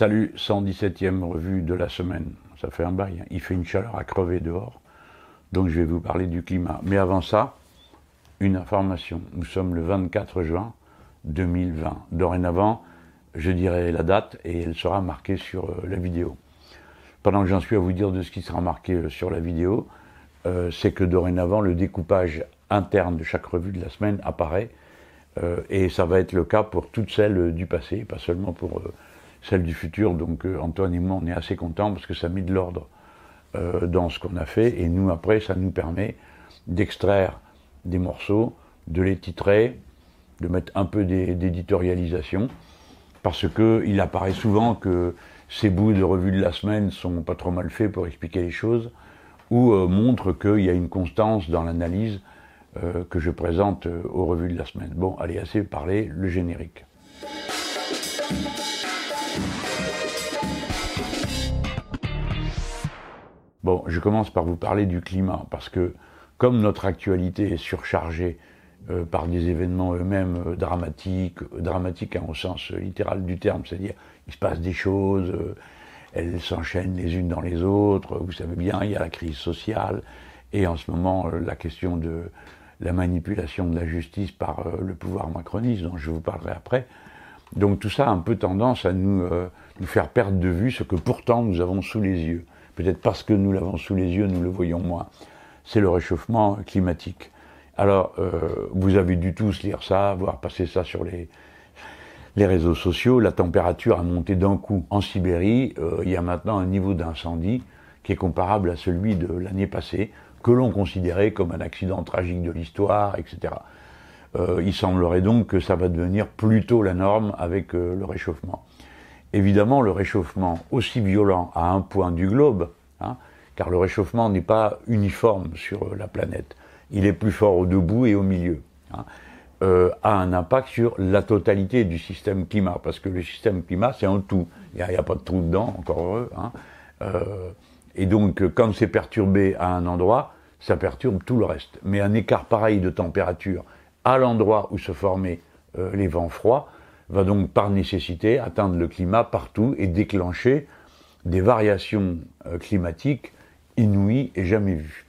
Salut, 117e revue de la semaine. Ça fait un bail, hein. il fait une chaleur à crever dehors. Donc je vais vous parler du climat. Mais avant ça, une information. Nous sommes le 24 juin 2020. Dorénavant, je dirai la date et elle sera marquée sur euh, la vidéo. Pendant que j'en suis à vous dire de ce qui sera marqué euh, sur la vidéo, euh, c'est que dorénavant, le découpage interne de chaque revue de la semaine apparaît. et ça va être le cas pour toutes celles du passé, pas seulement pour celles du futur. Donc Antoine et moi, on est assez contents parce que ça met de l'ordre dans ce qu'on a fait. Et nous, après, ça nous permet d'extraire des morceaux, de les titrer, de mettre un peu d'éditorialisation, parce qu'il apparaît souvent que ces bouts de revue de la semaine sont pas trop mal faits pour expliquer les choses, ou euh, montrent qu'il y a une constance dans l'analyse euh, que je présente euh, aux revues de la semaine. Bon, allez, assez parler, le générique. Bon, je commence par vous parler du climat, parce que comme notre actualité est surchargée euh, par des événements eux-mêmes euh, dramatiques, euh, dramatiques hein, au sens littéral du terme, c'est-à-dire il se passe des choses, elles s'enchaînent les unes dans les autres, vous savez bien, il y a la crise sociale, et en ce moment la question de la manipulation de la justice par le pouvoir macroniste, dont je vous parlerai après. Donc tout ça a un peu tendance à nous, nous faire perdre de vue ce que pourtant nous avons sous les yeux. Peut-être parce que nous l'avons sous les yeux, nous le voyons moins c'est le réchauffement climatique. Alors, euh, vous avez dû tous lire ça, voir passer ça sur les, les réseaux sociaux. La température a monté d'un coup en Sibérie. Euh, il y a maintenant un niveau d'incendie qui est comparable à celui de l'année passée, que l'on considérait comme un accident tragique de l'histoire, etc. Euh, il semblerait donc que ça va devenir plutôt la norme avec le réchauffement. Évidemment, le réchauffement aussi violent à un point du globe, hein, car le réchauffement n'est pas uniforme sur la planète. Il est plus fort au debout et au milieu. Hein, euh, a un impact sur la totalité du système climat, parce que le système climat, c'est un tout. Il n'y a, pas de trou dedans, encore heureux. Hein. Euh, et donc, quand c'est perturbé à un endroit, ça perturbe tout le reste. Mais un écart pareil de température à l'endroit où se formaient euh, les vents froids va donc par nécessité atteindre le climat partout et déclencher des variations climatiques inouï et jamais vu.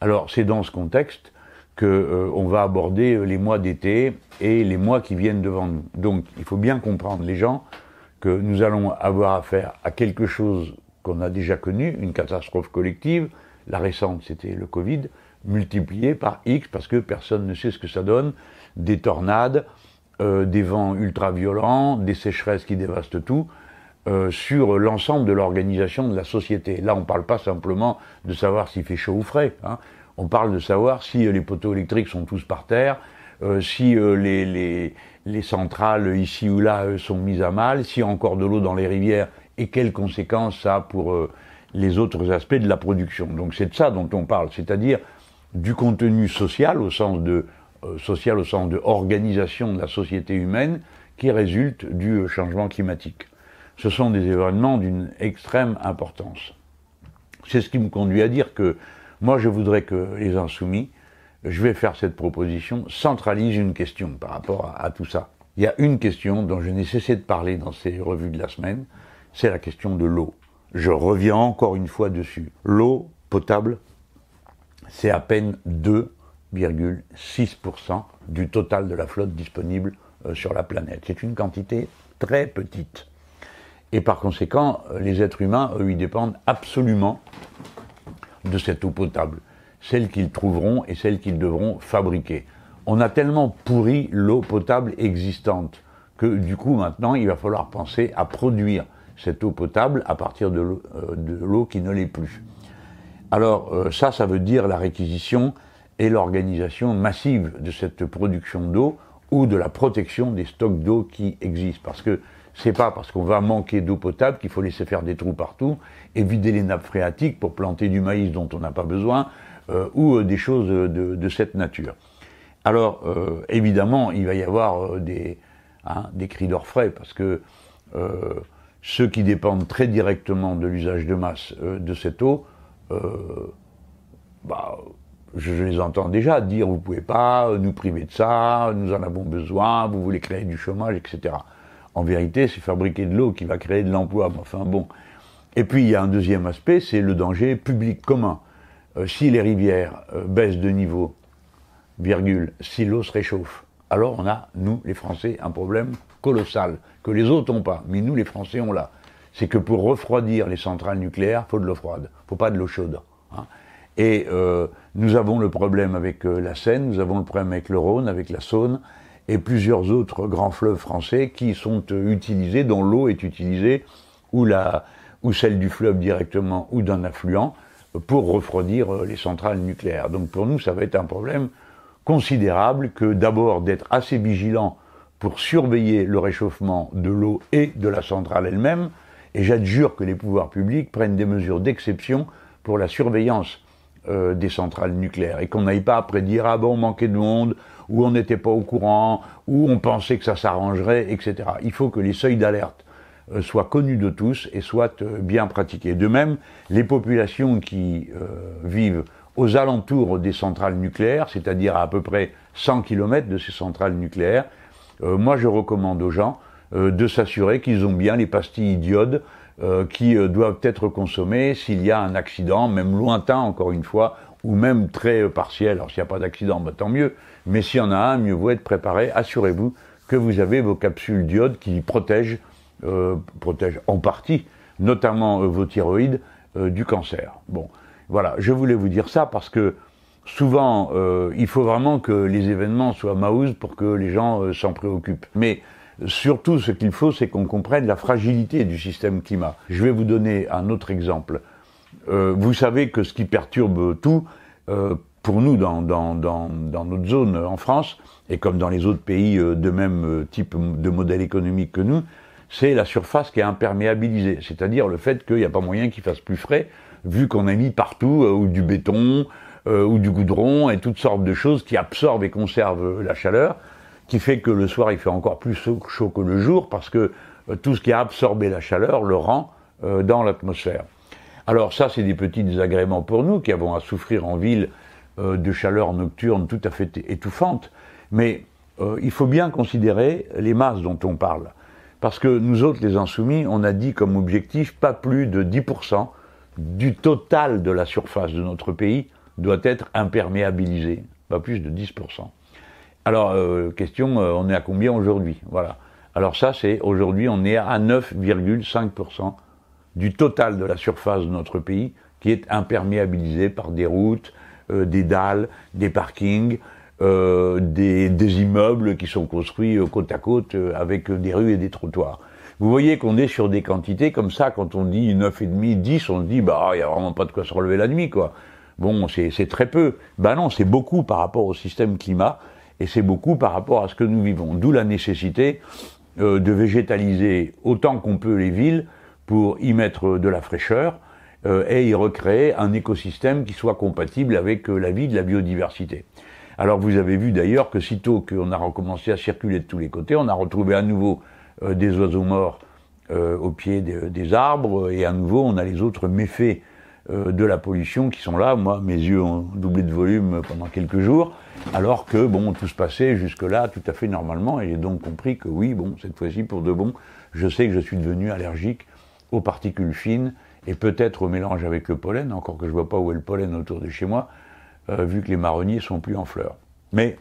Alors c'est dans ce contexte qu'on euh, va aborder euh, les mois d'été et les mois qui viennent devant nous. Donc il faut bien comprendre les gens que nous allons avoir affaire à quelque chose qu'on a déjà connu, une catastrophe collective. La récente, c'était le Covid, multiplié par X parce que personne ne sait ce que ça donne. Des tornades, euh, des vents ultra violents, des sécheresses qui dévastent tout. Euh, sur l'ensemble de l'organisation de la société. Là, on ne parle pas simplement de savoir s'il fait chaud ou frais. Hein. On parle de savoir si euh, les poteaux électriques sont tous par terre, euh, si les, les, les, centrales ici ou là sont mises à mal, s'il y a encore de l'eau dans les rivières et quelles conséquences ça a pour les autres aspects de la production. Donc c'est de ça dont on parle, c'est-à-dire du contenu social au sens de social au sens de organisation de la société humaine qui résulte du changement climatique ce sont des événements d'une extrême importance. C'est ce qui me conduit à dire que moi je voudrais que les insoumis, je vais faire cette proposition, centralisent une question par rapport à, tout ça. Il y a une question dont je n'ai cessé de parler dans ces revues de la semaine, c'est la question de l'eau. Je reviens encore une fois dessus. L'eau potable, c'est à peine 2,6% du total de la flotte disponible euh, sur la planète. C'est une quantité très petite. Et par conséquent, les êtres humains, eux, ils dépendent absolument de cette eau potable, celle qu'ils trouveront et celle qu'ils devront fabriquer. On a tellement pourri l'eau potable existante que du coup maintenant il va falloir penser à produire cette eau potable à partir de l'eau euh, qui ne l'est plus. Alors euh, ça, ça veut dire la réquisition et l'organisation massive de cette production d'eau ou de la protection des stocks d'eau qui existent. Parce que c'est pas parce qu'on va manquer d'eau potable qu'il faut laisser faire des trous partout et vider les nappes phréatiques pour planter du maïs dont on n'a pas besoin euh, ou euh, des choses de, cette nature. Alors évidemment, il va y avoir des, hein, des cris d'orfraie parce que ceux qui dépendent très directement de l'usage de masse de cette eau, bah, je, les entends déjà dire vous pouvez pas nous priver de ça, nous en avons besoin, vous voulez créer du chômage, etc. En vérité, c'est fabriquer de l'eau qui va créer de l'emploi. Enfin bon. Et puis il y a un deuxième aspect, c'est le danger public commun. Euh, si les rivières euh, baissent de niveau, si l'eau se réchauffe, alors on a, nous, les Français, un problème colossal, que les autres n'ont pas, mais nous, les Français, on l'a. C'est que pour refroidir les centrales nucléaires, faut de l'eau froide, faut pas de l'eau chaude. Hein. Et euh, nous avons le problème avec la Seine, nous avons le problème avec le Rhône, avec la Saône, et plusieurs autres grands fleuves français qui sont utilisés, dont l'eau est utilisée, ou, la, ou celle du fleuve directement, ou d'un affluent, pour refroidir euh, les centrales nucléaires. Donc pour nous, ça va être un problème considérable que d'abord d'être assez vigilant pour surveiller le réchauffement de l'eau et de la centrale elle-même, et j'adjure que les pouvoirs publics prennent des mesures d'exception pour la surveillance euh, des centrales nucléaires, et qu'on n'aille pas après dire ah bon on manquait de monde, ou on n'était pas au courant, ou on pensait que ça s'arrangerait, etc. Il faut que les seuils d'alerte euh, soient connus de tous et soient euh, bien pratiqués. De même, les populations qui vivent aux alentours des centrales nucléaires, c'est-à-dire à, à peu près 100 km de ces centrales nucléaires, moi je recommande aux gens de s'assurer qu'ils ont bien les pastilles d'iode qui doivent être consommées s'il y a un accident, même lointain encore une fois, ou même très partiel. Alors s'il n'y a pas d'accident, bah, tant mieux. Mais s'il y en a un, mieux vaut être préparé. Assurez-vous que vous avez vos capsules d'iode qui protègent euh, protège en partie, notamment euh, vos thyroïdes, euh, du cancer. Bon, voilà, je voulais vous dire ça parce que souvent, il faut vraiment que les événements soient maus pour que les gens s'en préoccupent. Mais surtout, ce qu'il faut, c'est qu'on comprenne la fragilité du système climat. Je vais vous donner un autre exemple. vous savez que ce qui perturbe tout, pour nous, dans, notre zone en France, et comme dans les autres pays de même type de modèle économique que nous, c'est la surface qui est imperméabilisée, c'est-à-dire le fait qu'il n'y a pas moyen qu'il fasse plus frais, vu qu'on a mis partout euh, ou du béton euh, ou du goudron et toutes sortes de choses qui absorbent et conservent la chaleur, qui fait que le soir il fait encore plus chaud que le jour parce que euh, tout ce qui a absorbé la chaleur le rend dans l'atmosphère. Alors ça, c'est des petits désagréments pour nous qui avons à souffrir en ville de chaleur nocturne tout à fait étouffante, mais il faut bien considérer les masses dont on parle. Parce que nous autres, les insoumis, on a dit comme objectif pas plus de 10% du total de la surface de notre pays doit être imperméabilisé. Pas plus de 10%. Alors, euh, question, euh, on est à combien aujourd'hui? Voilà. Alors ça, c'est aujourd'hui, on est à 9,5% du total de la surface de notre pays qui est imperméabilisé par des routes, euh, des dalles, des parkings, euh, des, immeubles qui sont construits côte à côte avec des rues et des trottoirs. Vous voyez qu'on est sur des quantités comme ça, quand on dit 9,5, 10, on se dit, bah, il n'y a vraiment pas de quoi se relever la nuit, quoi. Bon, c'est très peu. Ben non, c'est beaucoup par rapport au système climat, et c'est beaucoup par rapport à ce que nous vivons. D'où la nécessité de végétaliser autant qu'on peut les villes pour y mettre de la fraîcheur et y recréer un écosystème qui soit compatible avec la vie de la biodiversité. Alors vous avez vu d'ailleurs que sitôt qu'on a recommencé à circuler de tous les côtés, on a retrouvé à nouveau euh, des oiseaux morts euh, au pied des arbres, et à nouveau on a les autres méfaits euh, de la pollution qui sont là. Moi, mes yeux ont doublé de volume pendant quelques jours, alors que bon, tout se passait jusque-là tout à fait normalement, et j'ai donc compris que oui, bon, cette fois-ci pour de bon, je sais que je suis devenu allergique aux particules fines et peut-être au mélange avec le pollen, encore que je vois pas où est le pollen autour de chez moi, euh, vu que les marronniers sont plus en fleurs. Mais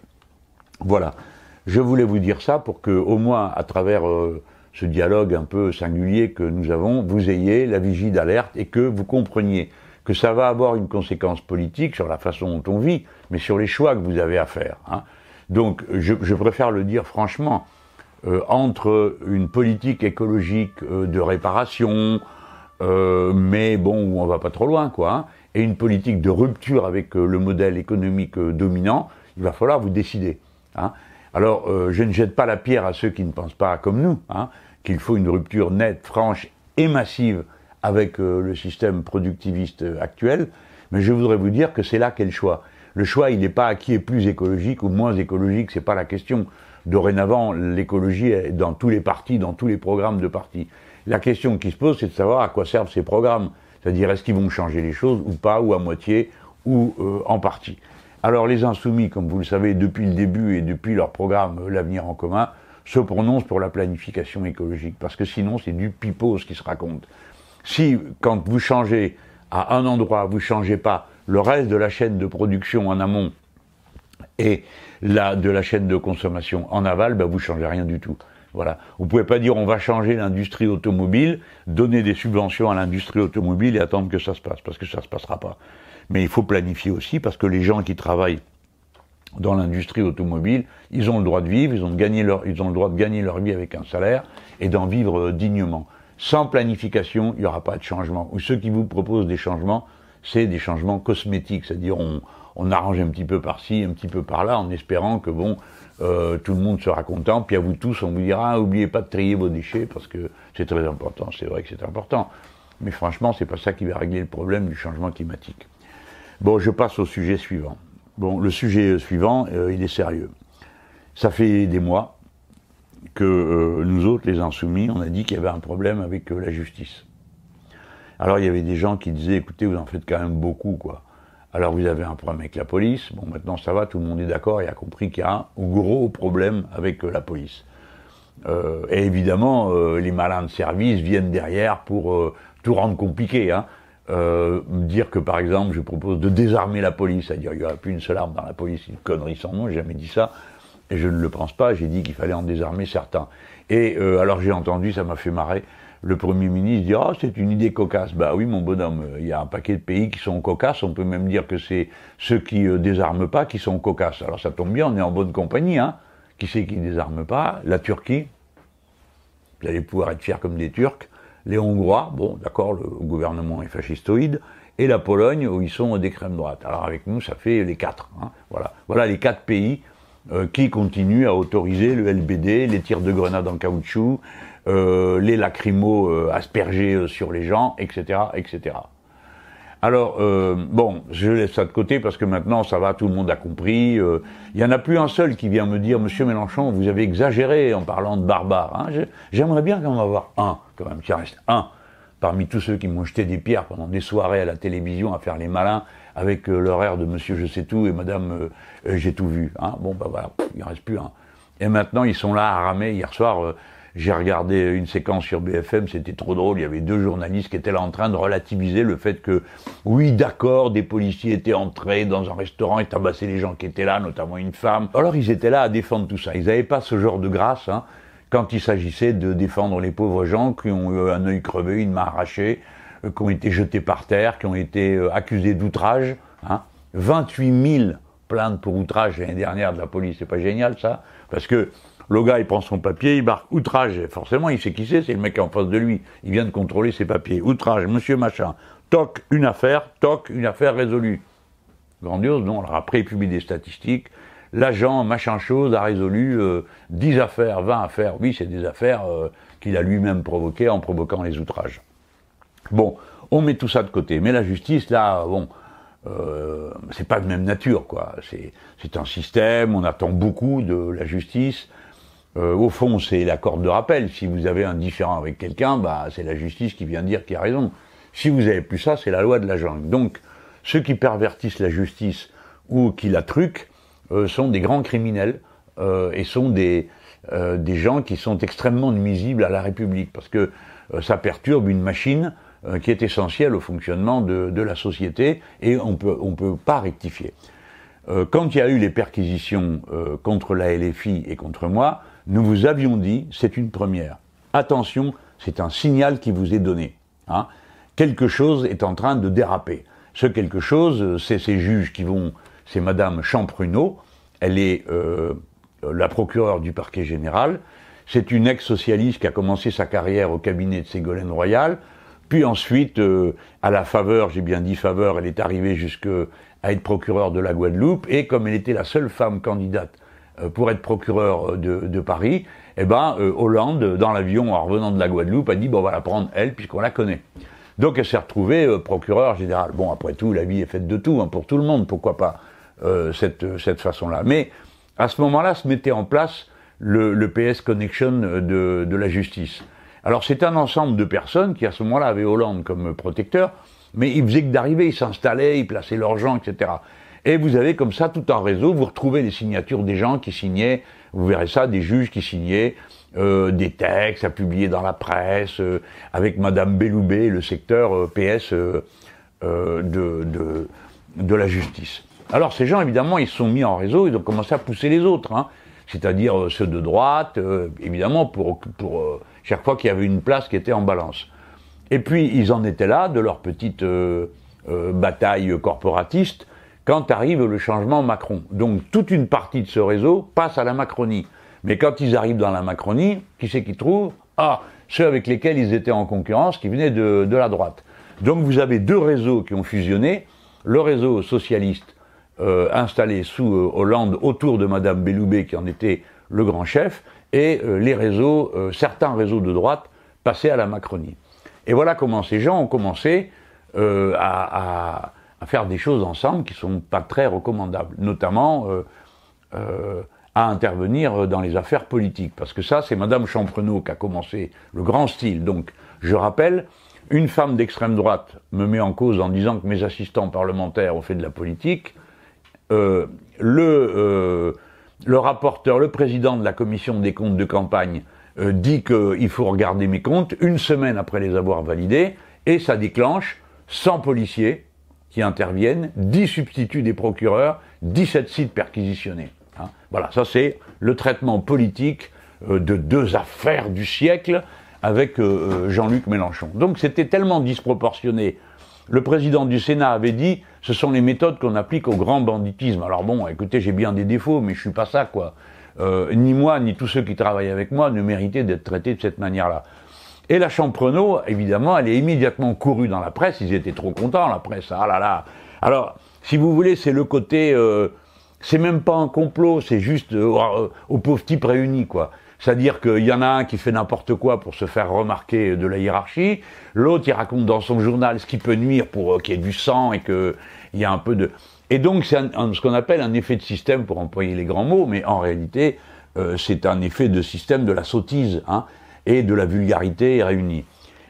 voilà, je voulais vous dire ça pour que, au moins, à travers euh, ce dialogue un peu singulier que nous avons, vous ayez la vigie d'alerte et que vous compreniez que ça va avoir une conséquence politique sur la façon dont on vit, mais sur les choix que vous avez à faire. Hein. Donc, je, préfère le dire franchement, euh, entre une politique écologique de réparation, mais bon, où on va pas trop loin, quoi, hein, et une politique de rupture avec euh, le modèle économique euh, dominant, il va falloir vous décider. Hein. Alors, euh, je ne jette pas la pierre à ceux qui ne pensent pas comme nous, hein, qu'il faut une rupture nette, franche et massive avec le système productiviste actuel, mais je voudrais vous dire que c'est là qu'est le choix. Le choix, il n'est pas à qui est plus écologique ou moins écologique, c'est pas la question. Dorénavant, l'écologie est dans tous les partis, dans tous les programmes de partis. La question qui se pose, c'est de savoir à quoi servent ces programmes. C'est-à-dire, est-ce qu'ils vont changer les choses ou pas, ou à moitié, ou euh, en partie. Alors les insoumis, comme vous le savez, depuis le début et depuis leur programme euh, L'avenir en commun, se prononce pour la planification écologique, parce que sinon c'est du pipeau ce qui se raconte. Si, quand vous changez à un endroit, vous changez pas le reste de la chaîne de production en amont et la, de la chaîne de consommation en aval, ben vous changez rien du tout. Voilà. Vous pouvez pas dire on va changer l'industrie automobile, donner des subventions à l'industrie automobile et attendre que ça se passe, parce que ça se passera pas. Mais il faut planifier aussi, parce que les gens qui travaillent dans l'industrie automobile, ils ont le droit de vivre, ils ont, de leur, ils ont le droit de gagner leur vie avec un salaire et d'en vivre euh, dignement. Sans planification, il n'y aura pas de changement. Ou ceux qui vous proposent des changements, c'est des changements cosmétiques, c'est-à-dire on, on, arrange un petit peu par-ci, un petit peu par-là, en espérant que bon, euh, tout le monde sera content, puis à vous tous, on vous dira, ah, oubliez pas de trier vos déchets, parce que c'est très important, c'est vrai que c'est important. Mais franchement, c'est pas ça qui va régler le problème du changement climatique. Bon, je passe au sujet suivant. Bon, le sujet suivant, euh, il est sérieux. Ça fait des mois que euh, nous autres, les insoumis, on a dit qu'il y avait un problème avec euh, la justice. Alors il y avait des gens qui disaient, écoutez, vous en faites quand même beaucoup, quoi. Alors vous avez un problème avec la police. Bon, maintenant ça va, tout le monde est d'accord et a compris qu'il y a un gros problème avec la police. et évidemment, les malins de service viennent derrière pour tout rendre compliqué. Hein. Euh, dire que par exemple je propose de désarmer la police, c'est-à-dire qu'il n'y aura plus une seule arme dans la police, une connerie sans nom, j'ai jamais dit ça, et je ne le pense pas, j'ai dit qu'il fallait en désarmer certains. Et euh, alors j'ai entendu, ça m'a fait marrer, le Premier ministre dire Ah, c'est une idée cocasse. Bah oui, mon bonhomme, il y a un paquet de pays qui sont cocasses, on peut même dire que c'est ceux qui euh, désarment pas qui sont cocasses. Alors ça tombe bien, on est en bonne compagnie, hein. Qui c'est qui désarme pas? La Turquie. Vous allez pouvoir être fiers comme des Turcs les Hongrois, bon, d'accord, le gouvernement est fascistoïde, et la Pologne, où ils sont d'extrême droite. Alors avec nous, ça fait les quatre. Hein, voilà. voilà les quatre pays euh, qui continuent à autoriser le LBD, les tirs de grenades en caoutchouc, euh, les lacrymos euh, aspergés sur les gens, etc., etc. Alors, euh, bon, je laisse ça de côté parce que maintenant, ça va, tout le monde a compris. Il euh, y en a plus un seul qui vient me dire, Monsieur Mélenchon, vous avez exagéré en parlant de barbares. Hein. J'aimerais bien quand même avoir un, quand même, qui reste un, parmi tous ceux qui m'ont jeté des pierres pendant des soirées à la télévision à faire les malins avec euh, l'horaire de Monsieur Je sais tout et Madame J'ai tout vu. Hein. Bon, bah voilà, il en reste plus un. Et maintenant, ils sont là à ramer. Hier soir, j'ai regardé une séquence sur BFM, c'était trop drôle. Il y avait deux journalistes qui étaient là en train de relativiser le fait que, oui, d'accord, des policiers étaient entrés dans un restaurant et tabassaient les gens qui étaient là, notamment une femme. Alors ils étaient là à défendre tout ça. Ils n'avaient pas ce genre de grâce hein, quand il s'agissait de défendre les pauvres gens qui ont eu un œil crevé, une main arrachée, euh, qui ont été jetés par terre, qui ont été euh, accusés d'outrage. Hein. 28 000 plaintes pour outrage l'année dernière de la police. C'est pas génial ça? Parce que le gars, il prend son papier, il marque outrage. Forcément, il sait qui c'est, c'est le mec en face de lui. Il vient de contrôler ses papiers. Outrage, monsieur machin. Toc, une affaire. Toc, une affaire résolue. Grandiose, non Alors après, il publie des statistiques. L'agent, machin chose, a résolu 10 euh, affaires, 20 affaires. Oui, c'est des affaires euh, qu'il a lui-même provoquées en provoquant les outrages. Bon, on met tout ça de côté. Mais la justice, là, bon, euh, c'est pas de même nature, quoi. C'est un système, on attend beaucoup de la justice. Euh, au fond, c'est la corde de rappel. Si vous avez un différent avec quelqu'un, bah, c'est la justice qui vient dire qu'il a raison. Si vous avez plus ça, c'est la loi de la jungle. Donc, ceux qui pervertissent la justice ou qui la truquent euh, sont des grands criminels euh, et sont des, des gens qui sont extrêmement nuisibles à la République parce que ça perturbe une machine qui est essentielle au fonctionnement de, de la société et on peut, on peut pas rectifier. quand il y a eu les perquisitions contre la LFI et contre moi, nous vous avions dit, c'est une première. Attention, c'est un signal qui vous est donné. Hein. Quelque chose est en train de déraper. Ce quelque chose, c'est ces juges qui vont, c'est Madame Champruneau, elle est euh, la procureure du parquet général, c'est une ex-socialiste qui a commencé sa carrière au cabinet de Ségolène Royal, puis ensuite, euh, à la faveur, j'ai bien dit faveur, elle est arrivée jusque à être procureure de la Guadeloupe, et comme elle était la seule femme candidate pour être procureur de, de Paris, eh ben, euh, Hollande, dans l'avion en revenant de la Guadeloupe, a dit bon, on va la prendre elle puisqu'on la connaît. Donc elle s'est retrouvée euh, procureur général. Bon, après tout, la vie est faite de tout, hein, pour tout le monde, pourquoi pas cette, cette façon-là. Mais à ce moment-là, se mettait en place le, le PS Connection de, de la justice. Alors c'est un ensemble de personnes qui à ce moment-là avaient Hollande comme protecteur, mais ils faisaient que d'arriver, ils s'installaient, ils plaçaient leurs gens, etc. Et vous avez comme ça tout un réseau, vous retrouvez les signatures des gens qui signaient Vous verrez ça, des juges qui signaient euh, des textes à publier dans la presse, euh, avec Madame Belloubet, le secteur euh, PS de, de, de, la justice. Alors ces gens, évidemment, ils se sont mis en réseau, ils ont commencé à pousser les autres, hein, c'est-à-dire ceux de droite, évidemment, pour, pour chaque fois qu'il y avait une place qui était en balance. Et puis, ils en étaient là, de leur petite bataille corporatiste, quand arrive le changement Macron. Donc toute une partie de ce réseau passe à la Macronie. Mais quand ils arrivent dans la Macronie, qui c'est qu'ils trouvent? Ah, ceux avec lesquels ils étaient en concurrence, qui venaient de, la droite. Donc vous avez deux réseaux qui ont fusionné. Le réseau socialiste euh, installé sous euh, Hollande autour de Madame Belloubet, qui en était le grand chef, et euh, les réseaux, certains réseaux de droite passés à la Macronie. Et voilà comment ces gens ont commencé à, à, faire des choses ensemble qui sont pas très recommandables, notamment à intervenir dans les affaires politiques. Parce que ça, c'est Madame Champrenault qui a commencé le grand style. Donc, je rappelle, une femme d'extrême droite me met en cause en disant que mes assistants parlementaires ont fait de la politique. Euh, le, euh, le rapporteur, le président de la commission des comptes de campagne euh, dit qu'il faut regarder mes comptes une semaine après les avoir validés, et ça déclenche 100 policiers qui interviennent, 10 substituts des procureurs, 17 sites perquisitionnés. Hein. Voilà, ça c'est le traitement politique euh, de deux affaires du siècle avec euh, euh, Jean-Luc Mélenchon. Donc c'était tellement disproportionné. Le président du Sénat avait dit ce sont les méthodes qu'on applique au grand banditisme. Alors bon, écoutez, j'ai bien des défauts, mais je suis pas ça, quoi. ni moi, ni tous ceux qui travaillent avec moi ne méritaient d'être traités de cette manière-là. Et la Champrenault, évidemment, elle est immédiatement courue dans la presse. Ils étaient trop contents, la presse. Ah là là. Alors, si vous voulez, c'est le côté c'est même pas un complot, c'est juste euh, euh, aux pauvres types réunis, quoi. C'est-à-dire qu'il y en a un qui fait n'importe quoi pour se faire remarquer de la hiérarchie, l'autre il raconte dans son journal ce qui peut nuire pour euh, qu'il y ait du sang et qu'il y a un peu de... Et donc c'est ce qu'on appelle un effet de système pour employer les grands mots, mais en réalité c'est un effet de système de la sottise hein, et de la vulgarité réunie.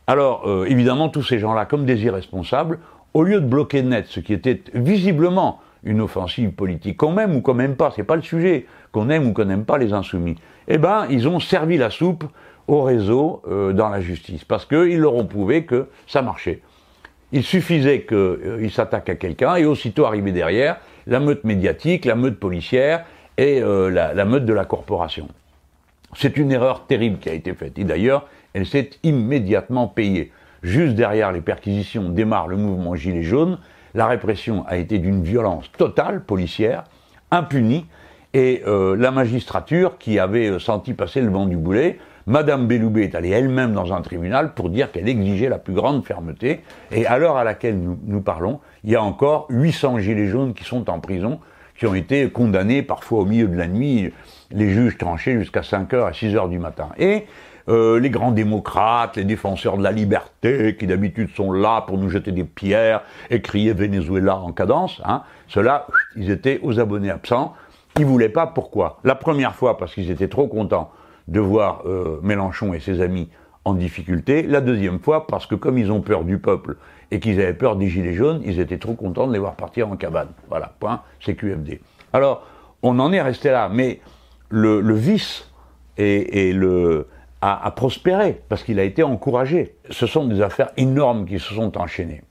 Alors évidemment tous ces gens-là, comme des irresponsables, au lieu de bloquer net ce qui était visiblement une offensive politique, qu'on aime ou qu'on n'aime pas, c'est pas le sujet, qu'on aime ou qu'on n'aime pas les insoumis. Eh ben, ils ont servi la soupe au réseau euh, dans la justice, parce qu'ils leur ont prouvé que ça marchait. Il suffisait qu'ils euh, s'attaquent à quelqu'un et aussitôt arrivé derrière, la meute médiatique, la meute policière et euh, la meute de la corporation. C'est une erreur terrible qui a été faite. Et d'ailleurs, elle s'est immédiatement payée. Juste derrière les perquisitions démarre le mouvement Gilets jaunes, la répression a été d'une violence totale, policière, impunie, et euh, la magistrature, qui avait euh, senti passer le vent du boulet, Madame Belloubet est allée elle-même dans un tribunal pour dire qu'elle exigeait la plus grande fermeté, et à l'heure à laquelle nous, nous, parlons, il y a encore 800 gilets jaunes qui sont en prison, qui ont été condamnés parfois au milieu de la nuit, les juges tranchés jusqu'à 5h à 6h du matin. Et euh, les grands démocrates, les défenseurs de la liberté, qui d'habitude sont là pour nous jeter des pierres et crier Venezuela en cadence, hein, ceux-là, ils étaient aux abonnés absents. Ils voulaient pas. Pourquoi? La première fois parce qu'ils étaient trop contents de voir euh, Mélenchon et ses amis en difficulté. La deuxième fois parce que comme ils ont peur du peuple et qu'ils avaient peur des gilets jaunes, ils étaient trop contents de les voir partir en cabane. Voilà, point, c'est QFD. Alors, on en est resté là, mais le, vice et le, a, prospéré, parce qu'il a été encouragé. Ce sont des affaires énormes qui se sont enchaînées.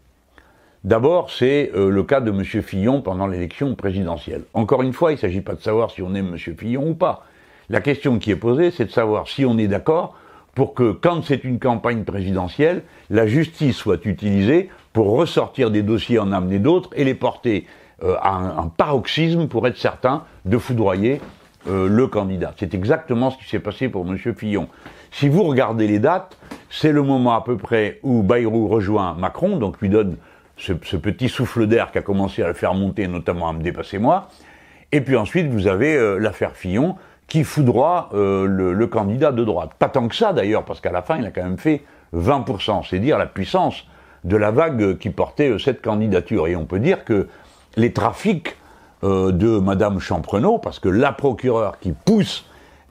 D'abord, c'est euh, le cas de M. Fillon pendant l'élection présidentielle. Encore une fois, il ne s'agit pas de savoir si on aime M. Fillon ou pas. La question qui est posée, c'est de savoir si on est d'accord pour que, quand c'est une campagne présidentielle, la justice soit utilisée pour ressortir des dossiers, en amener d'autres et les porter euh, à un, paroxysme pour être certain de foudroyer euh, le candidat. C'est exactement ce qui s'est passé pour M. Fillon. Si vous regardez les dates, c'est le moment à peu près où Bayrou rejoint Macron, donc lui donne ce, petit souffle d'air qui a commencé à le faire monter, notamment à me dépasser moi. Et puis ensuite, vous avez euh, l'affaire Fillon qui foudroie euh, le, candidat de droite. Pas tant que ça d'ailleurs, parce qu'à la fin, il a quand même fait 20%. C'est dire la puissance de la vague qui portait euh, cette candidature. Et on peut dire que les trafics de Madame Champrenault, parce que la procureure qui pousse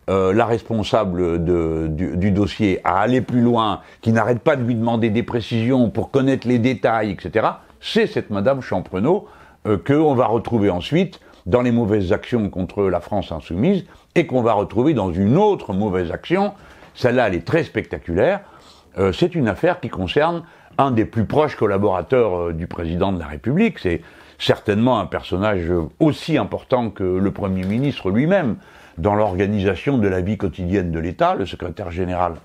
euh, la responsable du, dossier à aller plus loin, qui n'arrête pas de lui demander des précisions pour connaître les détails, etc., c'est cette Madame Champrenault euh, qu'on va retrouver ensuite dans les mauvaises actions contre la France insoumise et qu'on va retrouver dans une autre mauvaise action. Celle-là, elle est très spectaculaire. Euh, c'est une affaire qui concerne un des plus proches collaborateurs euh, du président de la République. C'est certainement un personnage aussi important que le Premier ministre lui-même dans l'organisation de la vie quotidienne de l'État, le secrétaire général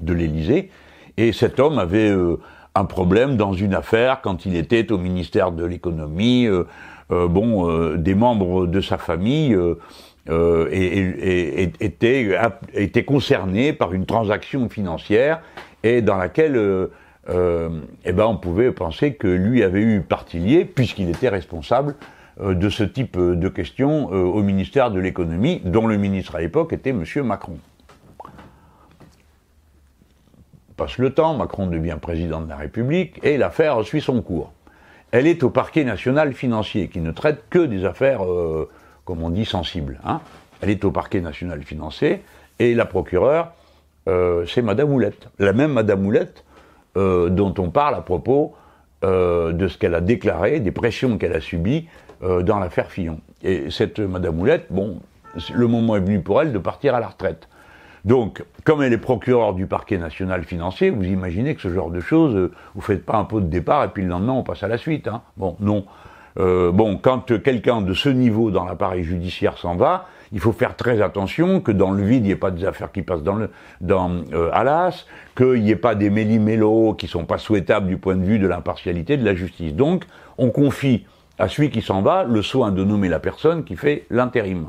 de l'Élysée. Et cet homme avait euh, un problème dans une affaire quand il était au ministère de l'économie. Euh, euh, bon, des membres de sa famille étaient, étaient concernés par une transaction financière et dans laquelle eh ben, on pouvait penser que lui avait eu partie liée puisqu'il était responsable de ce type de questions au ministère de l'économie, dont le ministre à l'époque était M. Macron passe le temps, Macron devient président de la République, et l'affaire suit son cours. Elle est au parquet national financier, qui ne traite que des affaires, euh, comme on dit, sensibles. Hein. Elle est au parquet national financier, et la procureure, euh, c'est Madame Moulette. La même Madame Moulette euh, dont on parle à propos de ce qu'elle a déclaré, des pressions qu'elle a subies dans l'affaire Fillon. Et cette Madame Moulette, bon, le moment est venu pour elle de partir à la retraite. Donc, comme elle est procureure du parquet national financier, vous imaginez que ce genre de choses, euh, vous faites pas un pot de départ et puis le lendemain on passe à la suite. Hein. Bon, non. Euh, bon, quand quelqu'un de ce niveau dans l'appareil judiciaire s'en va, il faut faire très attention que dans le vide, il n'y ait pas des affaires qui passent dans le, dans euh, Alas, qu'il n'y ait pas des méli-mélos qui sont pas souhaitables du point de vue de l'impartialité de la justice. Donc, on confie à celui qui s'en va le soin de nommer la personne qui fait l'intérim.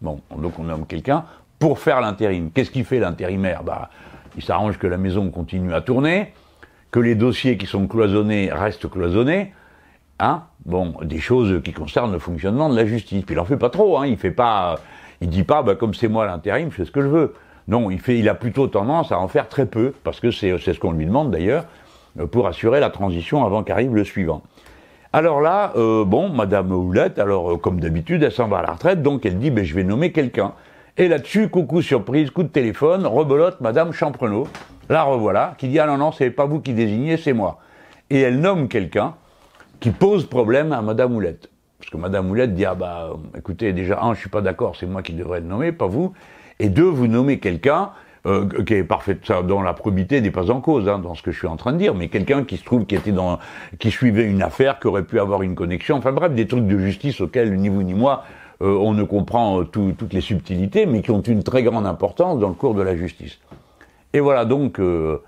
Bon, donc on nomme quelqu'un pour faire l'intérim. Qu'est-ce qu'il fait l'intérimaire? Bah, Il s'arrange que la maison continue à tourner, que les dossiers qui sont cloisonnés restent cloisonnés. Hein bon, des choses qui concernent le fonctionnement de la justice. Puis il en fait pas trop, hein, il fait pas, il dit pas, bah, comme c'est moi l'intérim, je fais ce que je veux. Non, il fait, il a plutôt tendance à en faire très peu, parce que c'est, ce qu'on lui demande d'ailleurs, euh, pour assurer la transition avant qu'arrive le suivant. Alors là, euh, bon, Madame Houlette, alors euh, comme d'habitude, elle s'en va à la retraite, donc elle dit, ben, je vais nommer quelqu'un. Et là-dessus, coucou surprise, coup de téléphone, rebelote Madame Champrenaud, la revoilà, qui dit ah non non, c'est pas vous qui désignez, c'est moi. Et elle nomme quelqu'un qui pose problème à Madame Moulette. Parce que Madame Moulette dit ah bah écoutez déjà un, je suis pas d'accord, c'est moi qui devrais le nommer, pas vous. Et deux, vous nommez quelqu'un euh, qui est parfait, dont la probité n'est pas en cause hein, dans ce que je suis en train de dire, mais quelqu'un qui se trouve qui était dans, qui suivait une affaire, qui aurait pu avoir une connexion, enfin bref, des trucs de justice auxquels ni vous ni moi euh, on ne comprend euh, toutes les subtilités, mais qui ont une très grande importance dans le cours de la justice. Et voilà donc euh,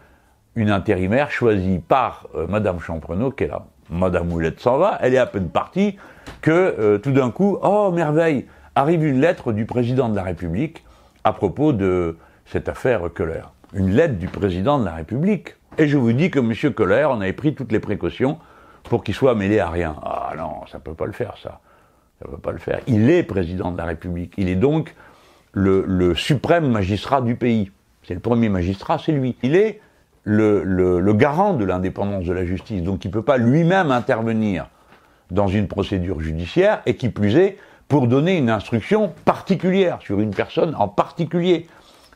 une intérimaire choisie par Madame Champrenaud, qui est là. Madame Moulette s'en va, elle est à peine partie, que tout d'un coup, oh merveille, arrive une lettre du président de la République à propos de cette affaire Keller. Une lettre du président de la République. Et je vous dis que M. Keller, on avait pris toutes les précautions pour qu'il soit mêlé à rien. Ah non, ça peut pas le faire, ça. Ça ne peut pas le faire. Il est président de la République. Il est donc le, suprême magistrat du pays. C'est le premier magistrat, c'est lui. Il est le, garant de l'indépendance de la justice. Donc il ne peut pas lui-même intervenir dans une procédure judiciaire, et qui plus est, pour donner une instruction particulière sur une personne en particulier.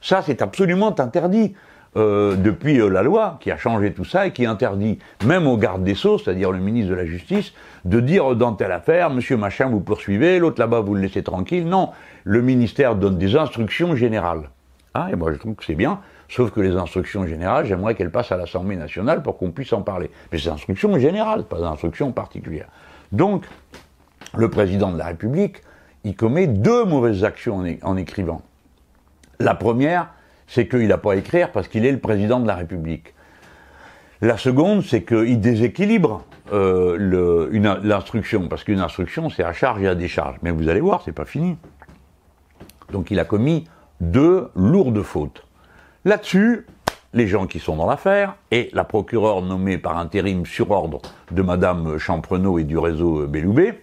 Ça, c'est absolument interdit. Euh, depuis euh, la loi qui a changé tout ça et qui interdit même au garde des Sceaux, c'est-à-dire le ministre de la Justice, de dire dans telle affaire, monsieur machin, vous poursuivez, l'autre là-bas, vous le laissez tranquille. Non, le ministère donne des instructions générales. Ah, et moi je trouve que c'est bien, sauf que les instructions générales, j'aimerais qu'elles passent à l'Assemblée nationale pour qu'on puisse en parler. Mais c'est instructions générales, pas d'instructions particulières. Donc, le président de la République, il commet deux mauvaises actions en écrivant. La première, c'est qu'il n'a pas à écrire parce qu'il est le président de la République. La seconde, c'est qu'il déséquilibre euh, l'instruction, parce qu'une instruction, c'est à charge et à décharge. Mais vous allez voir, c'est pas fini. Donc il a commis deux lourdes fautes. Là-dessus, les gens qui sont dans l'affaire, et la procureure nommée par intérim sur ordre de Madame Champrenaud et du réseau Belloubet,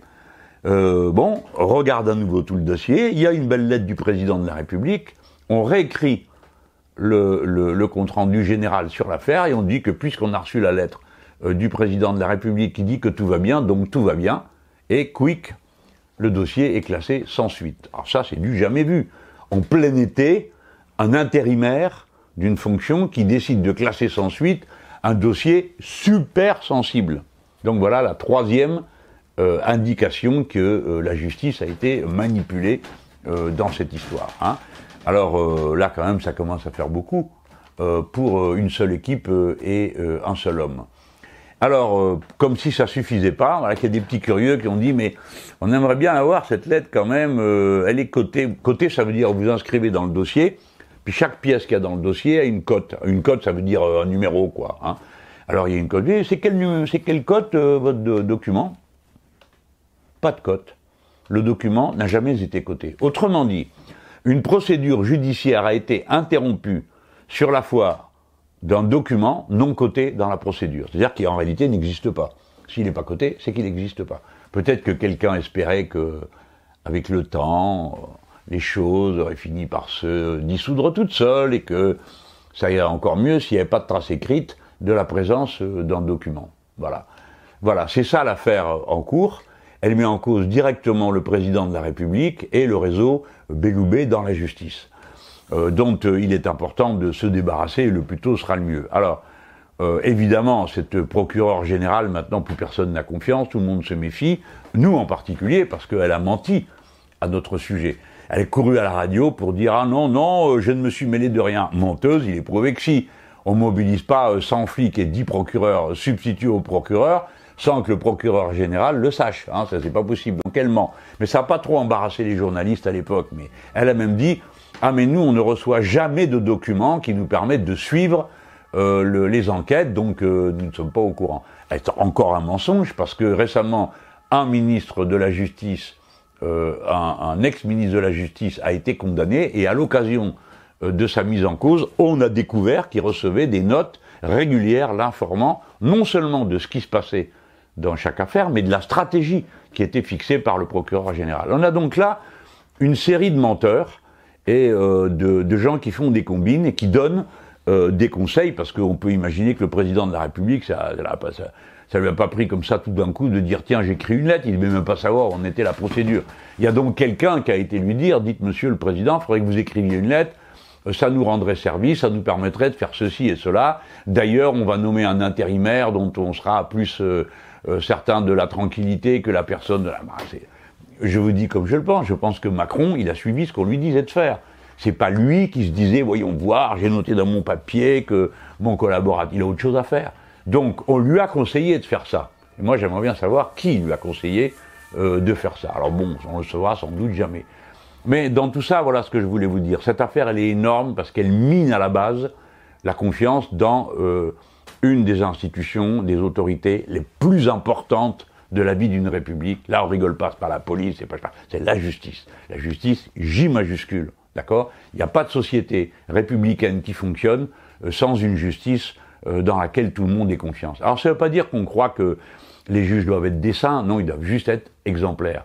euh, bon, regarde à nouveau tout le dossier, il y a une belle lettre du président de la République, on réécrit le, compte-rendu général sur l'affaire et on dit que puisqu'on a reçu la lettre euh, du président de la République qui dit que tout va bien, donc tout va bien, et quick, le dossier est classé sans suite. Alors ça, c'est du jamais vu. En plein été, un intérimaire d'une fonction qui décide de classer sans suite un dossier super sensible. Donc voilà la troisième indication que la justice a été manipulée dans cette histoire. Hein. Alors là, quand même, ça commence à faire beaucoup pour une seule équipe et un seul homme. Alors, euh, comme si ça suffisait pas, voilà qu'il y a des petits curieux qui ont dit, mais on aimerait bien avoir cette lettre quand même, euh, elle est cotée. Cotée, ça veut dire vous inscrivez dans le dossier, puis chaque pièce qu'il y a dans le dossier a une cote. Une cote, ça veut dire euh, un numéro, quoi. Hein. Alors, il y a une cote. C'est quelle, c'est quelle cote votre document? Pas de cote. Le document n'a jamais été coté. Autrement dit, une procédure judiciaire a été interrompue sur la foi d'un document non coté dans la procédure. C'est-à-dire qu'il en réalité n'existe pas. S'il n'est pas coté, c'est qu'il n'existe pas. Peut-être que quelqu'un espérait que, avec le temps, les choses auraient fini par se dissoudre toutes seules et que ça irait encore mieux s'il n'y avait pas de trace écrite de la présence d'un document. Voilà. Voilà, c'est ça l'affaire en cours. Elle met en cause directement le président de la République et le réseau Belloubet dans la justice. Euh, dont euh, il est important de se débarrasser, le plus tôt sera le mieux. Alors, euh, évidemment, cette procureure générale, maintenant, plus personne n'a confiance, tout le monde se méfie, nous en particulier, parce qu'elle a menti à notre sujet. Elle est courue à la radio pour dire Ah non, non, je ne me suis mêlé de rien. Menteuse, il est prouvé que si. On mobilise pas 100 flics et 10 procureurs substitués au procureur sans que le procureur général le sache. Hein, ça, c'est pas possible. Donc elle ment. Mais ça n'a pas trop embarrassé les journalistes à l'époque. Mais elle a même dit ah mais nous, on ne reçoit jamais de documents qui nous permettent de suivre euh, les enquêtes, donc euh, nous ne sommes pas au courant. C'est encore un mensonge, parce que récemment, un ministre de la Justice, euh, un, ex-ministre de la Justice a été condamné, et à l'occasion de sa mise en cause, on a découvert qu'il recevait des notes régulières l'informant non seulement de ce qui se passait dans chaque affaire, mais de la stratégie qui était fixée par le procureur général. On a donc là une série de menteurs et euh, de, gens qui font des combines et qui donnent euh, des conseils, parce qu'on peut imaginer que le président de la République, ça, ça, ça, ça lui a pas pris comme ça tout d'un coup de dire tiens j'écris une lettre, il ne devait même pas savoir où en était la procédure. Il y a donc quelqu'un qui a été lui dire dites Monsieur le Président, il faudrait que vous écriviez une lettre, euh, ça nous rendrait service, ça nous permettrait de faire ceci et cela. D'ailleurs, on va nommer un intérimaire dont on sera plus euh, euh certain de la tranquillité que la personne de la. Je vous dis comme je le pense, je pense que Macron, il a suivi ce qu'on lui disait de faire. C'est pas lui qui se disait, voyons voir, j'ai noté dans mon papier que mon collaborateur, il a autre chose à faire. Donc, on lui a conseillé de faire ça. Moi, j'aimerais bien savoir qui lui a conseillé euh, de faire ça. Alors bon, on le saura sans doute jamais. Mais dans tout ça, voilà ce que je voulais vous dire. Cette affaire, elle est énorme parce qu'elle mine à la base la confiance dans euh, une des institutions, des autorités les plus importantes de la vie d'une république. Là, on rigole pas, c'est pas la police, c'est pas c'est la justice. La justice, J majuscule, d'accord? Il n'y a pas de société républicaine qui fonctionne euh, sans une justice dans laquelle tout le monde ait confiance. Alors, ça ne veut pas dire qu'on croit que les juges doivent être des saints, non, ils doivent juste être exemplaires.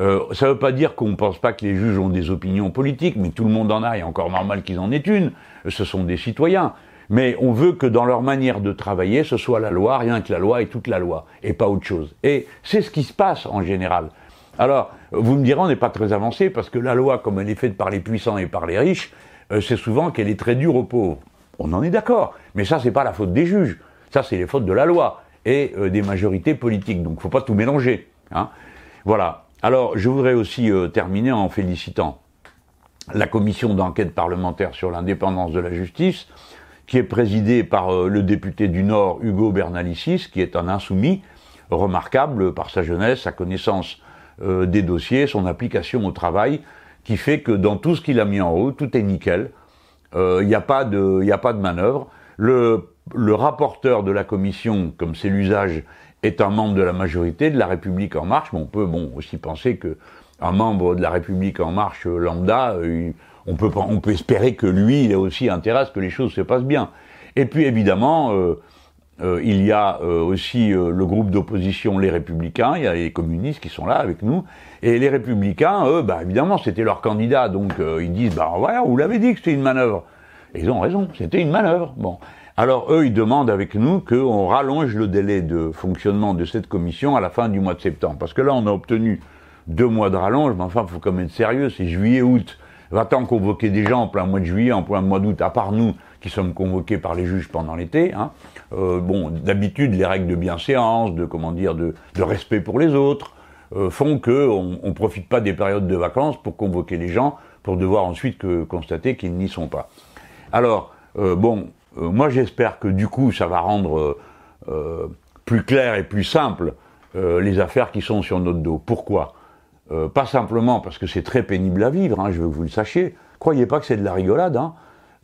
Euh, ça ne veut pas dire qu'on ne pense pas que les juges ont des opinions politiques, mais tout le monde en a, et encore normal qu'ils en aient une. Ce sont des citoyens mais on veut que dans leur manière de travailler, ce soit la loi, rien que la loi et toute la loi, et pas autre chose. Et c'est ce qui se passe en général. Alors, vous me direz, on n'est pas très avancé, parce que la loi, comme elle est faite par les puissants et par les riches, euh, c'est souvent qu'elle est très dure aux pauvres. On en est d'accord, mais ça, c'est pas la faute des juges. Ça, c'est les fautes de la loi et euh, des majorités politiques. Donc, faut pas tout mélanger. Hein. Voilà. Alors, je voudrais aussi euh, terminer en félicitant la commission d'enquête parlementaire sur l'indépendance de la justice, qui est présidé par euh, le député du Nord Hugo Bernalicis, qui est un insoumis remarquable par sa jeunesse, sa connaissance des dossiers, son application au travail, qui fait que dans tout ce qu'il a mis en haut, tout est nickel. Il euh, n'y a pas de, a pas de manœuvre. Le, le rapporteur de la commission, comme c'est l'usage, est un membre de la majorité de la République en marche. Mais on peut bon aussi penser que un membre de la République en marche lambda, on peut, on peut espérer que lui, il a aussi intérêt à ce que les choses se passent bien. Et puis évidemment, euh, euh, il y a euh, aussi le groupe d'opposition, les Républicains, il y a les communistes qui sont là avec nous, et les Républicains, eux, bah, évidemment, c'était leur candidat, donc ils disent, bah vous l'avez dit que c'était une manœuvre. Et ils ont raison, c'était une manœuvre. Bon. Alors eux, ils demandent avec nous qu'on rallonge le délai de fonctionnement de cette commission à la fin du mois de septembre. Parce que là, on a obtenu deux mois de rallonge, mais enfin, il faut quand même être sérieux, c'est juillet-août. Va-t-on convoquer des gens en plein mois de juillet, en plein mois d'août, à part nous, qui sommes convoqués par les juges pendant l'été. Hein. Euh, bon, d'habitude, les règles de bienséance, de comment dire, de, respect pour les autres, euh, font que on, profite pas des périodes de vacances pour convoquer les gens, pour devoir ensuite constater qu'ils n'y sont pas. Alors, euh, bon, moi j'espère que du coup, ça va rendre plus clair et plus simple les affaires qui sont sur notre dos. Pourquoi? Pas simplement parce que c'est très pénible à vivre, hein, je veux que vous le sachiez. Croyez pas que c'est de la rigolade. Hein.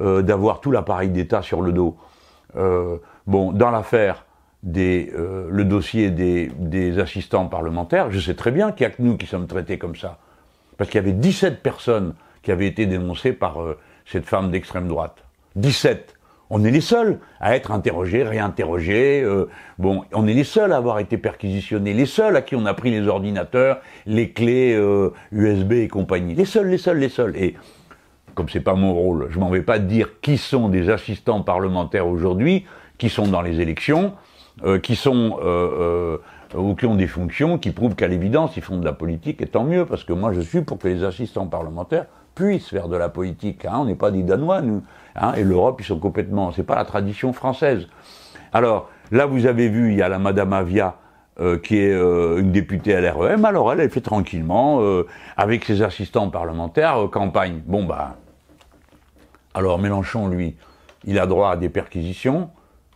Euh, d'avoir tout l'appareil d'État sur le dos. Euh, bon, dans l'affaire des, euh, le dossier des, des, assistants parlementaires, je sais très bien qu'il n'y a que nous qui sommes traités comme ça. Parce qu'il y avait 17 personnes qui avaient été dénoncées par cette femme d'extrême droite. 17 on est les seuls à être interrogés, réinterrogés. bon, on est les seuls à avoir été perquisitionnés, les seuls à qui on a pris les ordinateurs, les clés USB et compagnie. Les seuls, les seuls, les seuls. Et comme c'est pas mon rôle, je m'en vais pas dire qui sont des assistants parlementaires aujourd'hui, qui sont dans les élections, euh, qui sont euh, euh, ou qui ont des fonctions, qui prouvent qu'à l'évidence ils font de la politique, et tant mieux, parce que moi je suis pour que les assistants parlementaires puissent faire de la politique. Hein, on n'est pas des Danois, nous. Hein, et l'Europe, ils sont complètement. C'est pas la tradition française. Alors là, vous avez vu, il y a la Madame Avia. qui est une députée à l'REM, alors elle, elle fait tranquillement, avec ses assistants parlementaires, campagne. Bon, bah, alors Mélenchon, lui, il a droit à des perquisitions,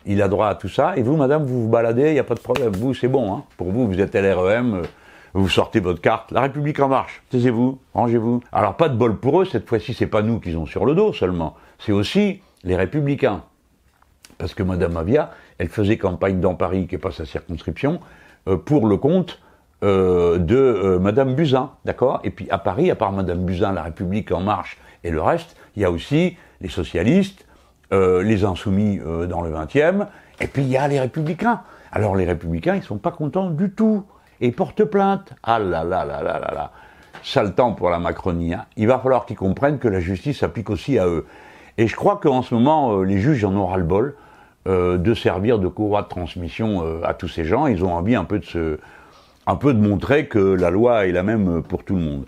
il a droit à tout ça, et vous, madame, vous vous baladez, il n'y a pas de problème. Vous, c'est bon, hein. Pour vous, vous êtes LREM, euh, vous sortez votre carte. La République en marche. Taisez-vous, rangez-vous. Alors, pas de bol pour eux, cette fois-ci, c'est pas nous qu'ils ont sur le dos seulement. C'est aussi les Républicains. Parce que madame Avia, elle faisait campagne dans Paris, qui n'est pas sa circonscription, euh, pour le compte euh, de madame Buzyn, d'accord? Et puis à Paris, à part madame Buzyn, la République en marche et le reste, il y a aussi les socialistes, euh, les insoumis euh, dans le 20e, et puis il y a les républicains. Alors les républicains, ils sont pas contents du tout, et portent plainte. Ah là là là là là là Sale temps pour la Macronie. Hein. Il va falloir qu'ils comprennent que la justice s'applique aussi à eux. Et je crois qu'en ce moment, euh, les juges en ont ras-le-bol de servir de courroie de transmission à tous ces gens. Ils ont envie un peu de se, un peu de montrer que la loi est la même pour tout le monde.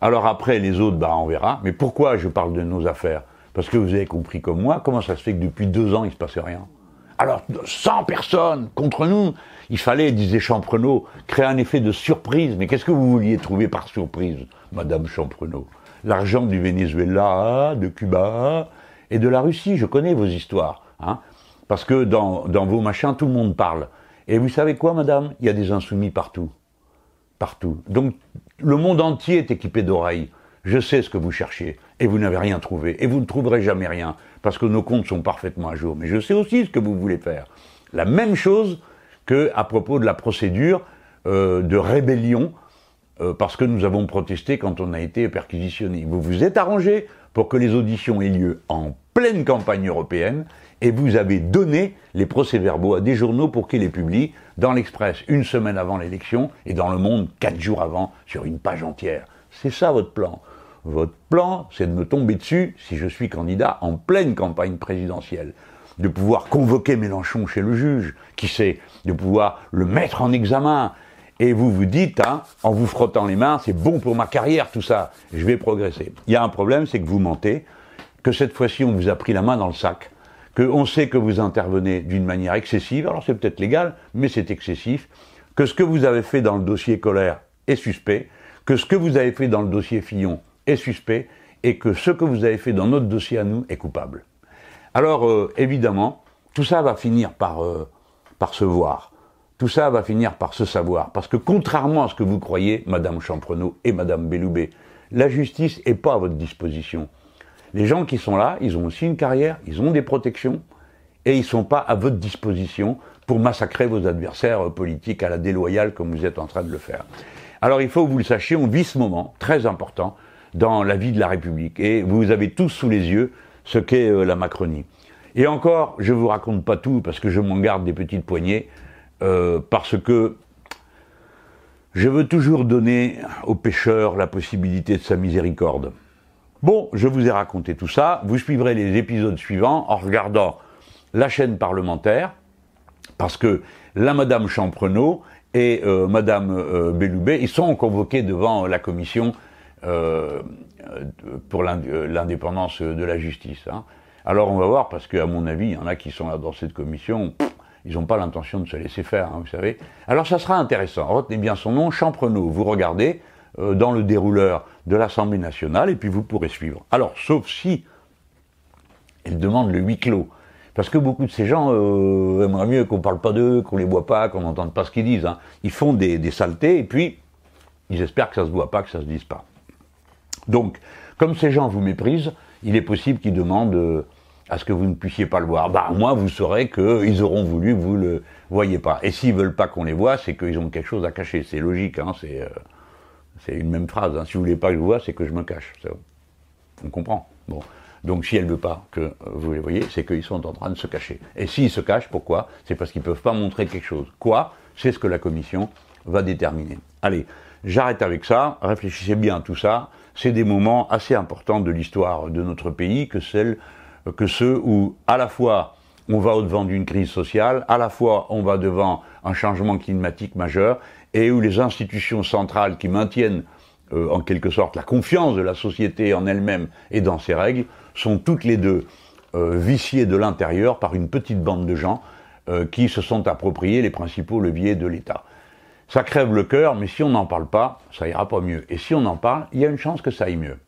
Alors après, les autres, bah, on verra. Mais pourquoi je parle de nos affaires? Parce que vous avez compris comme moi, comment ça se fait que depuis deux ans, il ne se passait rien Alors, 100 personnes contre nous Il fallait, disait Champrenault, créer un effet de surprise. Mais qu'est-ce que vous vouliez trouver par surprise, Madame Champrenault L'argent du Venezuela, de Cuba et de la Russie. Je connais vos histoires. Hein Parce que dans, dans vos machins, tout le monde parle. Et vous savez quoi, madame? Il y a des insoumis partout partout. Donc le monde entier est équipé d'oreilles. Je sais ce que vous cherchez, et vous n'avez rien trouvé, et vous ne trouverez jamais rien, parce que nos comptes sont parfaitement à jour. Mais je sais aussi ce que vous voulez faire. La même chose que à propos de la procédure euh, de rébellion, euh, parce que nous avons protesté quand on a été perquisitionné. Vous vous êtes arrangé pour que les auditions aient lieu en pleine campagne européenne, et vous avez donné les procès-verbaux à des journaux pour qu'ils les publient dans l'Express une semaine avant l'élection et dans Le Monde quatre jours avant sur une page entière. C'est ça votre plan. Votre plan, c'est de me tomber dessus si je suis candidat en pleine campagne présidentielle. De pouvoir convoquer Mélenchon chez le juge, qui sait, de pouvoir le mettre en examen. Et vous vous dites, hein, en vous frottant les mains, c'est bon pour ma carrière tout ça, je vais progresser. Il y a un problème, c'est que vous mentez, que cette fois-ci on vous a pris la main dans le sac, qu'on sait que vous intervenez d'une manière excessive, alors c'est peut-être légal, mais c'est excessif, que ce que vous avez fait dans le dossier Colère est suspect, que ce que vous avez fait dans le dossier Fillon est suspect, et que ce que vous avez fait dans notre dossier à nous est coupable. Alors, euh, évidemment, tout ça va finir par, euh, par se voir. Tout ça va finir par se savoir. Parce que contrairement à ce que vous croyez, Madame Champrenault et Madame Belloubet, la justice n'est pas à votre disposition. Les gens qui sont là, ils ont aussi une carrière, ils ont des protections, et ils ne sont pas à votre disposition pour massacrer vos adversaires politiques à la déloyale comme vous êtes en train de le faire. Alors il faut que vous le sachiez, on vit ce moment très important dans la vie de la République, et vous avez tous sous les yeux ce qu'est euh, la Macronie. Et encore, je ne vous raconte pas tout parce que je m'en garde des petites poignées, euh, parce que je veux toujours donner aux pécheurs la possibilité de sa miséricorde. Bon, je vous ai raconté tout ça. Vous suivrez les épisodes suivants en regardant la chaîne parlementaire, parce que la Madame Champrenault et euh, Madame Belloubet, ils sont convoqués devant la commission pour l'indépendance de la justice. Hein. Alors on va voir, parce qu'à mon avis, il y en a qui sont là dans cette commission, ils n'ont pas l'intention de se laisser faire, hein, vous savez. Alors ça sera intéressant. Retenez bien son nom, Champrenaud. Vous regardez euh, dans le dérouleur de l'Assemblée nationale et puis vous pourrez suivre. Alors, sauf si elle demande le huis clos. Parce que beaucoup de ces gens euh, aimeraient mieux qu'on parle pas d'eux, qu'on les voit pas, qu'on n'entende pas ce qu'ils disent. Hein. Ils font des, saletés et puis ils espèrent que ça se voit pas, que ça se dise pas. Donc, comme ces gens vous méprisent, il est possible qu'ils demandent euh, à ce que vous ne puissiez pas le voir. Bah, moi, vous saurez qu'ils auront voulu que vous le voyez pas. Et s'ils veulent pas qu'on les voit, c'est qu'ils ont quelque chose à cacher. C'est logique, hein, c'est euh, c'est une même phrase. Hein. Si vous voulez pas que je vous vois, c'est que je me cache. On comprend. Bon. Donc si elle ne veut pas que vous les voyez, c'est qu'ils sont en train de se cacher. Et s'ils se cachent, pourquoi? C'est parce qu'ils ne peuvent pas montrer quelque chose. Quoi? C'est ce que la commission va déterminer. Allez, j'arrête avec ça, réfléchissez bien à tout ça. C'est des moments assez importants de l'histoire de notre pays que, ceux où à la fois on va au-devant d'une crise sociale, à la fois on va devant un changement climatique majeur, et où les institutions centrales qui maintiennent euh, en quelque sorte la confiance de la société en elle-même et dans ses règles, sont toutes les deux euh, viciées de l'intérieur par une petite bande de gens euh, qui se sont appropriés les principaux leviers de l'État. Ça crève le cœur, mais si on n'en parle pas, ça ira pas mieux. Et si on en parle, il y a une chance que ça aille mieux.